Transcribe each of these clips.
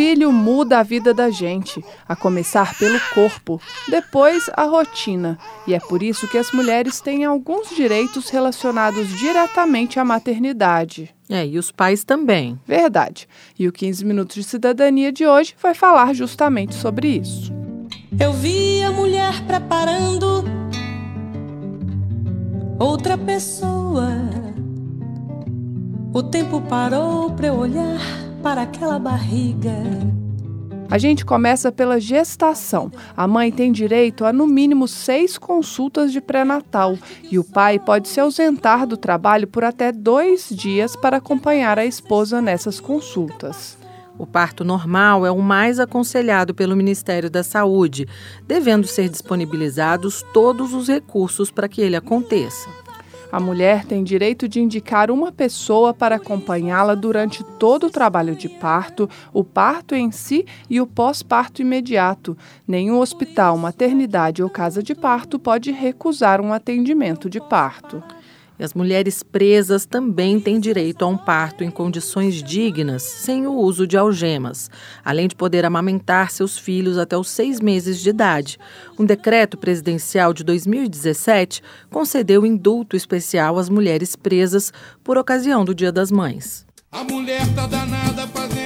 Filho muda a vida da gente, a começar pelo corpo, depois a rotina. E é por isso que as mulheres têm alguns direitos relacionados diretamente à maternidade. É, e os pais também. Verdade. E o 15 Minutos de Cidadania de hoje vai falar justamente sobre isso. Eu vi a mulher preparando outra pessoa. O tempo parou para eu olhar para aquela barriga. A gente começa pela gestação. A mãe tem direito a no mínimo seis consultas de pré-natal e o pai pode se ausentar do trabalho por até dois dias para acompanhar a esposa nessas consultas. O parto normal é o mais aconselhado pelo Ministério da Saúde, devendo ser disponibilizados todos os recursos para que ele aconteça. A mulher tem direito de indicar uma pessoa para acompanhá-la durante todo o trabalho de parto, o parto em si e o pós-parto imediato. Nenhum hospital, maternidade ou casa de parto pode recusar um atendimento de parto. E as mulheres presas também têm direito a um parto em condições dignas, sem o uso de algemas, além de poder amamentar seus filhos até os seis meses de idade. Um decreto presidencial de 2017 concedeu indulto especial às mulheres presas por ocasião do Dia das Mães. A mulher tá danada fazendo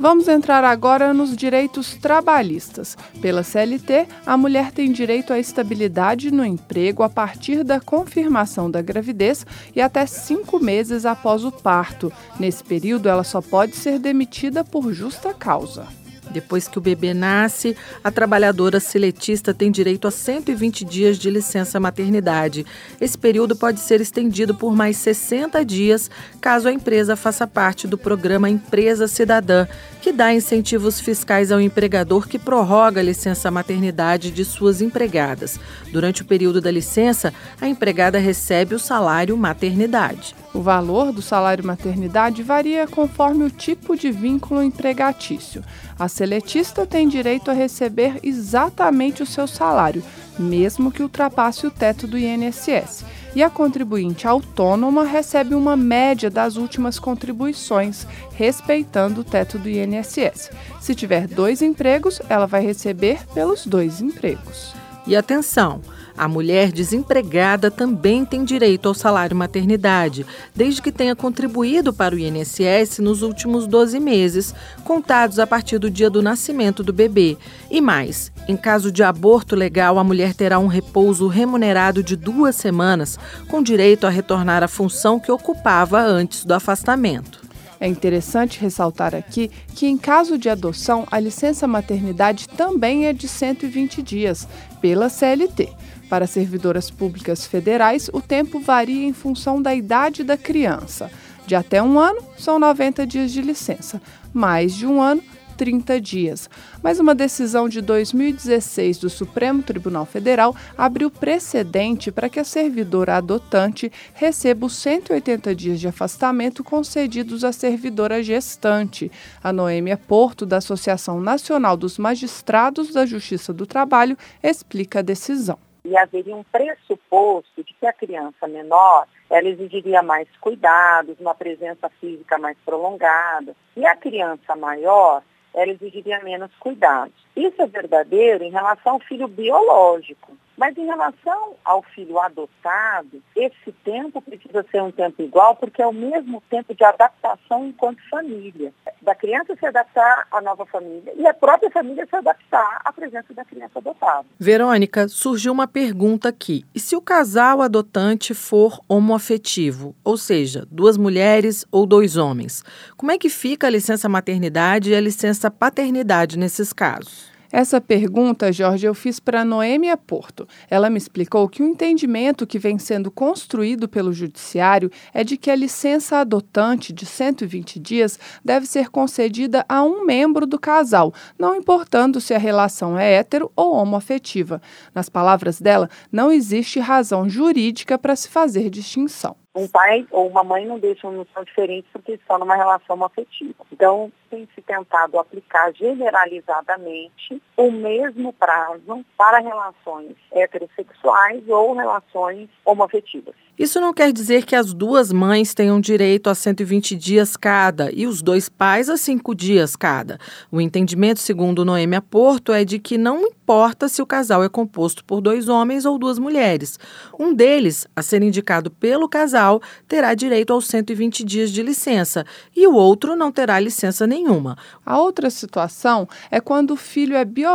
Vamos entrar agora nos direitos trabalhistas. Pela CLT, a mulher tem direito à estabilidade no emprego a partir da confirmação da gravidez e até cinco meses após o parto. Nesse período, ela só pode ser demitida por justa causa. Depois que o bebê nasce, a trabalhadora seletista tem direito a 120 dias de licença maternidade. Esse período pode ser estendido por mais 60 dias, caso a empresa faça parte do programa Empresa Cidadã, que dá incentivos fiscais ao empregador que prorroga a licença maternidade de suas empregadas. Durante o período da licença, a empregada recebe o salário maternidade. O valor do salário maternidade varia conforme o tipo de vínculo empregatício. A seletista tem direito a receber exatamente o seu salário, mesmo que ultrapasse o teto do INSS. E a contribuinte autônoma recebe uma média das últimas contribuições, respeitando o teto do INSS. Se tiver dois empregos, ela vai receber pelos dois empregos. E atenção! A mulher desempregada também tem direito ao salário maternidade, desde que tenha contribuído para o INSS nos últimos 12 meses, contados a partir do dia do nascimento do bebê. E mais, em caso de aborto legal, a mulher terá um repouso remunerado de duas semanas, com direito a retornar à função que ocupava antes do afastamento. É interessante ressaltar aqui que, em caso de adoção, a licença maternidade também é de 120 dias, pela CLT. Para servidoras públicas federais, o tempo varia em função da idade da criança. De até um ano, são 90 dias de licença. Mais de um ano, 30 dias. Mas uma decisão de 2016 do Supremo Tribunal Federal abriu precedente para que a servidora adotante receba os 180 dias de afastamento concedidos à servidora gestante. A Noêmia Porto, da Associação Nacional dos Magistrados da Justiça do Trabalho, explica a decisão. E haveria um pressuposto de que a criança menor ela exigiria mais cuidados, uma presença física mais prolongada. E a criança maior, ela exigiria menos cuidados. Isso é verdadeiro em relação ao filho biológico. Mas em relação ao filho adotado, esse tempo precisa ser um tempo igual, porque é o mesmo tempo de adaptação enquanto família. Da criança se adaptar à nova família e a própria família se adaptar à presença da criança adotada. Verônica, surgiu uma pergunta aqui. E se o casal adotante for homoafetivo, ou seja, duas mulheres ou dois homens, como é que fica a licença maternidade e a licença paternidade nesses casos? Essa pergunta, Jorge, eu fiz para Noêmia Porto. Ela me explicou que o entendimento que vem sendo construído pelo Judiciário é de que a licença adotante de 120 dias deve ser concedida a um membro do casal, não importando se a relação é hétero ou homoafetiva. Nas palavras dela, não existe razão jurídica para se fazer distinção um pai ou uma mãe não deixam não são diferentes porque estão numa relação afetiva. Então, tem se tentado aplicar generalizadamente o mesmo prazo para relações heterossexuais ou relações homoafetivas. Isso não quer dizer que as duas mães tenham direito a 120 dias cada e os dois pais a cinco dias cada. O entendimento, segundo Noêmia Porto, é de que não importa se o casal é composto por dois homens ou duas mulheres. Um deles, a ser indicado pelo casal, terá direito aos 120 dias de licença e o outro não terá licença nenhuma. A outra situação é quando o filho é biológico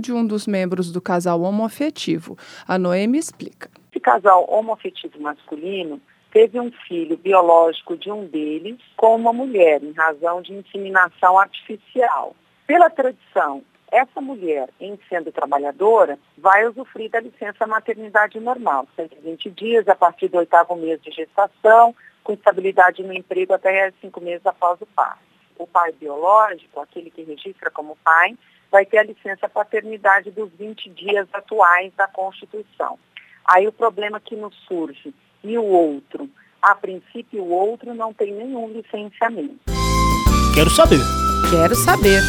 de um dos membros do casal homoafetivo. A Noêmia explica. Esse casal homoafetivo masculino teve um filho biológico de um deles com uma mulher, em razão de inseminação artificial. Pela tradição, essa mulher, em sendo trabalhadora, vai usufruir da licença maternidade normal, 120 dias a partir do oitavo mês de gestação, com estabilidade no emprego até cinco meses após o parto. O pai biológico, aquele que registra como pai, vai ter a licença paternidade dos 20 dias atuais da Constituição. Aí o problema que nos surge, e o outro? A princípio, o outro não tem nenhum licenciamento. Quero saber. Quero saber.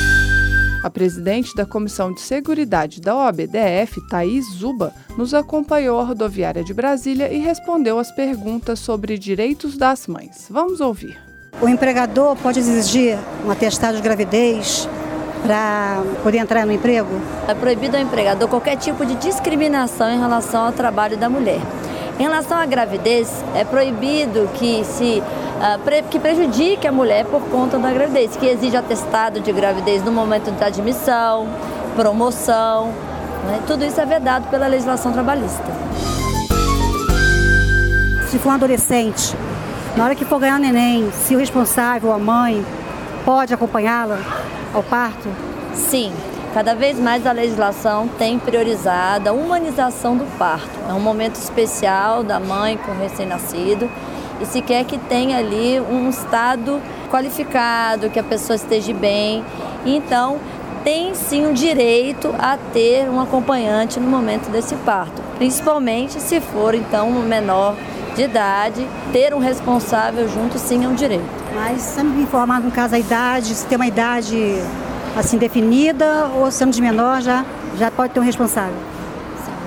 A presidente da Comissão de Seguridade da OABDF, Thaís Zuba, nos acompanhou à rodoviária de Brasília e respondeu às perguntas sobre direitos das mães. Vamos ouvir. O empregador pode exigir um atestado de gravidez para poder entrar no emprego? É proibido ao empregador qualquer tipo de discriminação em relação ao trabalho da mulher. Em relação à gravidez, é proibido que se uh, que prejudique a mulher por conta da gravidez, que exige atestado de gravidez no momento da admissão, promoção. Né? Tudo isso é vedado pela legislação trabalhista. Se for um adolescente, na hora que for ganhar neném, se o responsável, a mãe, pode acompanhá-la ao parto? Sim, cada vez mais a legislação tem priorizado a humanização do parto. É um momento especial da mãe com o recém-nascido e se quer que tenha ali um estado qualificado, que a pessoa esteja bem. Então, tem sim um direito a ter um acompanhante no momento desse parto, principalmente se for então um menor de idade, ter um responsável junto sim é um direito. Mas sendo informado no caso a idade, se tem uma idade assim definida ou sendo de menor já, já pode ter um responsável?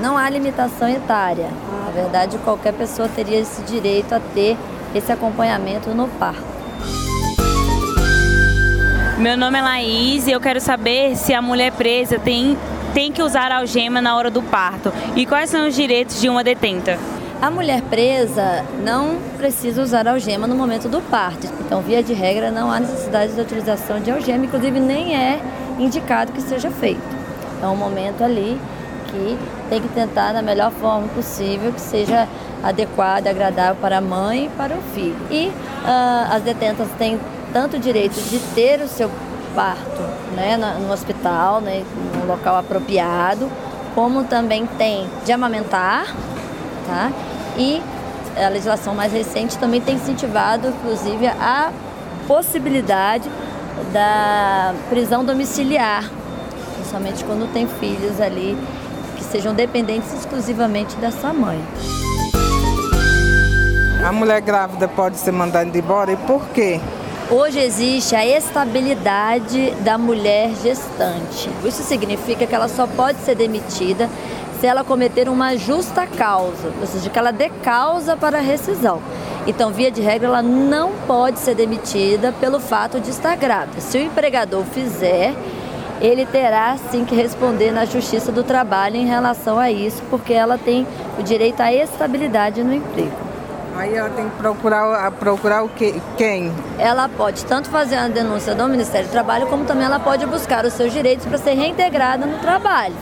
Não há limitação etária. Na verdade, qualquer pessoa teria esse direito a ter esse acompanhamento no parto. Meu nome é Laís e eu quero saber se a mulher presa tem, tem que usar algema na hora do parto e quais são os direitos de uma detenta. A mulher presa não precisa usar algema no momento do parto. Então, via de regra, não há necessidade de utilização de algema, inclusive nem é indicado que seja feito. É um momento ali que tem que tentar da melhor forma possível, que seja adequado, agradável para a mãe e para o filho. E uh, as detentas têm tanto direito de ter o seu parto né, no hospital, né, no local apropriado, como também tem de amamentar, tá? E a legislação mais recente também tem incentivado, inclusive, a possibilidade da prisão domiciliar, principalmente quando tem filhos ali que sejam dependentes exclusivamente dessa mãe. A mulher grávida pode ser mandada embora e por quê? Hoje existe a estabilidade da mulher gestante. Isso significa que ela só pode ser demitida se ela cometer uma justa causa, ou seja, que ela dê causa para a rescisão. Então, via de regra, ela não pode ser demitida pelo fato de estar grávida. Se o empregador fizer, ele terá sim que responder na Justiça do Trabalho em relação a isso, porque ela tem o direito à estabilidade no emprego. Aí ela tem que procurar, procurar o que, quem? Ela pode tanto fazer a denúncia do Ministério do Trabalho, como também ela pode buscar os seus direitos para ser reintegrada no trabalho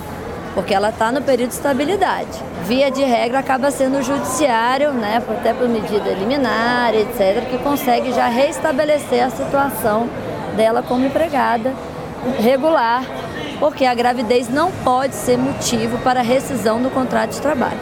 porque ela está no período de estabilidade. Via de regra, acaba sendo o judiciário, né, até por medida liminar, etc., que consegue já restabelecer a situação dela como empregada regular porque a gravidez não pode ser motivo para rescisão do contrato de trabalho.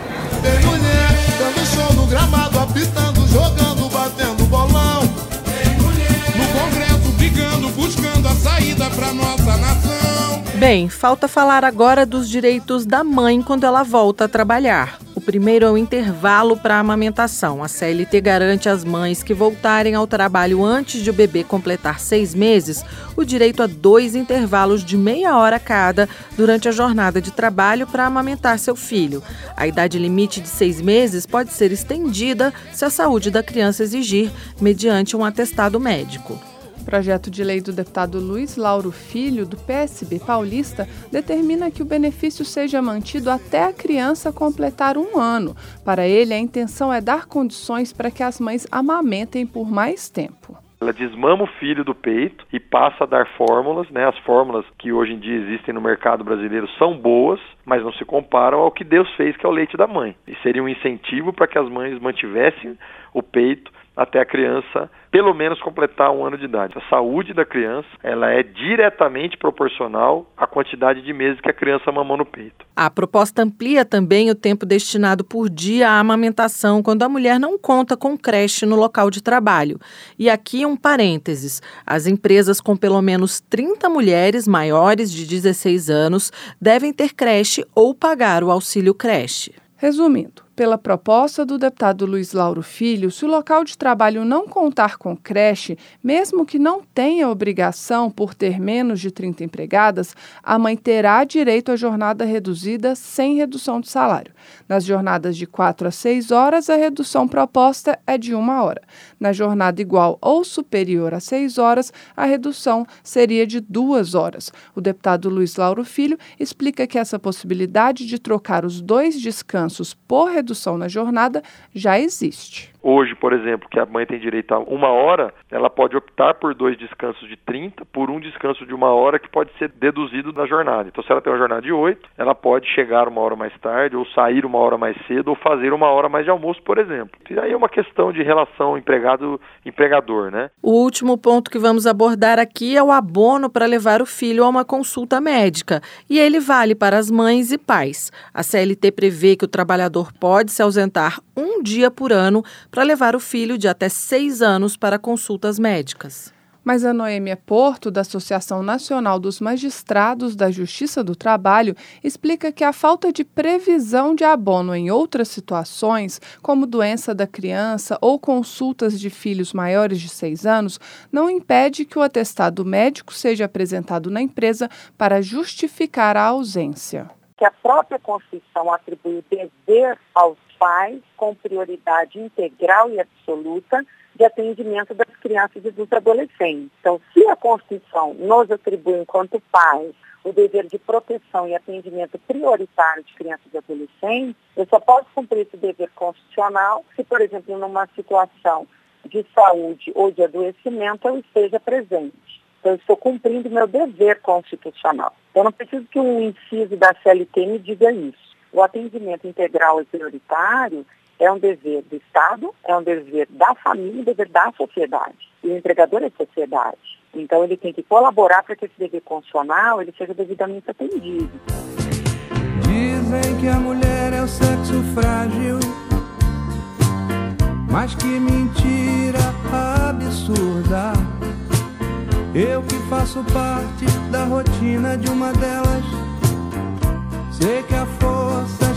Bem, falta falar agora dos direitos da mãe quando ela volta a trabalhar. O primeiro é o intervalo para a amamentação. A CLT garante às mães que voltarem ao trabalho antes de o bebê completar seis meses o direito a dois intervalos de meia hora cada durante a jornada de trabalho para amamentar seu filho. A idade limite de seis meses pode ser estendida se a saúde da criança exigir, mediante um atestado médico. Projeto de lei do deputado Luiz Lauro Filho, do PSB paulista, determina que o benefício seja mantido até a criança completar um ano. Para ele, a intenção é dar condições para que as mães amamentem por mais tempo. Ela desmama o filho do peito e passa a dar fórmulas, né? As fórmulas que hoje em dia existem no mercado brasileiro são boas, mas não se comparam ao que Deus fez, que é o leite da mãe. E seria um incentivo para que as mães mantivessem o peito até a criança pelo menos completar um ano de idade. A saúde da criança ela é diretamente proporcional à quantidade de meses que a criança mamou no peito. A proposta amplia também o tempo destinado por dia à amamentação quando a mulher não conta com creche no local de trabalho. E aqui um parênteses: as empresas com pelo menos 30 mulheres maiores de 16 anos devem ter creche ou pagar o auxílio creche. Resumindo, pela proposta do deputado Luiz Lauro Filho, se o local de trabalho não contar com creche, mesmo que não tenha obrigação por ter menos de 30 empregadas, a mãe terá direito à jornada reduzida sem redução de salário. Nas jornadas de 4 a 6 horas, a redução proposta é de uma hora. Na jornada igual ou superior a 6 horas, a redução seria de duas horas. O deputado Luiz Lauro Filho explica que essa possibilidade de trocar os dois descansos por redução redução na jornada já existe. Hoje, por exemplo, que a mãe tem direito a uma hora, ela pode optar por dois descansos de 30, por um descanso de uma hora que pode ser deduzido da jornada. Então, se ela tem uma jornada de 8, ela pode chegar uma hora mais tarde, ou sair uma hora mais cedo, ou fazer uma hora mais de almoço, por exemplo. E aí é uma questão de relação empregado-empregador, né? O último ponto que vamos abordar aqui é o abono para levar o filho a uma consulta médica. E ele vale para as mães e pais. A CLT prevê que o trabalhador pode se ausentar um dia por ano para levar o filho de até seis anos para consultas médicas. Mas a Noêmia Porto, da Associação Nacional dos Magistrados da Justiça do Trabalho, explica que a falta de previsão de abono em outras situações, como doença da criança ou consultas de filhos maiores de seis anos, não impede que o atestado médico seja apresentado na empresa para justificar a ausência. Que a própria Constituição atribui o dever aos pais com prioridade integral e absoluta de atendimento das crianças e dos adolescentes. Então, se a Constituição nos atribui, enquanto pais, o dever de proteção e atendimento prioritário de crianças e adolescentes, eu só posso cumprir esse dever constitucional se, por exemplo, numa situação de saúde ou de adoecimento eu esteja presente. Então, eu estou cumprindo meu dever constitucional. Eu não preciso que um inciso da CLT me diga isso. O atendimento integral e prioritário é um dever do Estado, é um dever da família, um dever da sociedade. E o empregador é sociedade. Então ele tem que colaborar para que esse dever constitucional ele seja devidamente atendido. Dizem que a mulher é o sexo frágil, mas que mentira absurda. Eu que faço parte da rotina de uma delas, sei que a força.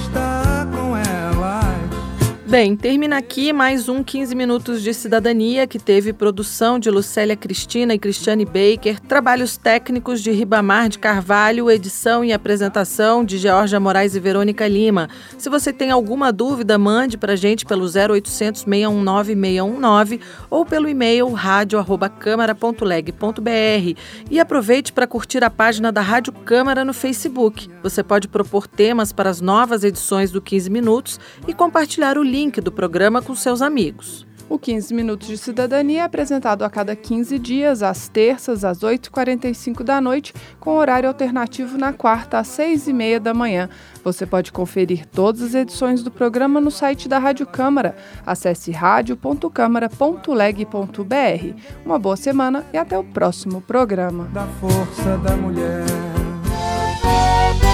Bem, termina aqui mais um 15 Minutos de Cidadania, que teve produção de Lucélia Cristina e Cristiane Baker, trabalhos técnicos de Ribamar de Carvalho, edição e apresentação de Georgia Moraes e Verônica Lima. Se você tem alguma dúvida, mande para a gente pelo 0800 619 619 ou pelo e-mail radio@câmara.leg.br e aproveite para curtir a página da Rádio Câmara no Facebook. Você pode propor temas para as novas edições do 15 Minutos e compartilhar o link link do programa com seus amigos. O 15 Minutos de Cidadania é apresentado a cada 15 dias, às terças, às 8h45 da noite, com horário alternativo na quarta, às 6h30 da manhã. Você pode conferir todas as edições do programa no site da Rádio Câmara. Acesse radio.câmara.leg.br. Uma boa semana e até o próximo programa. Da força da mulher.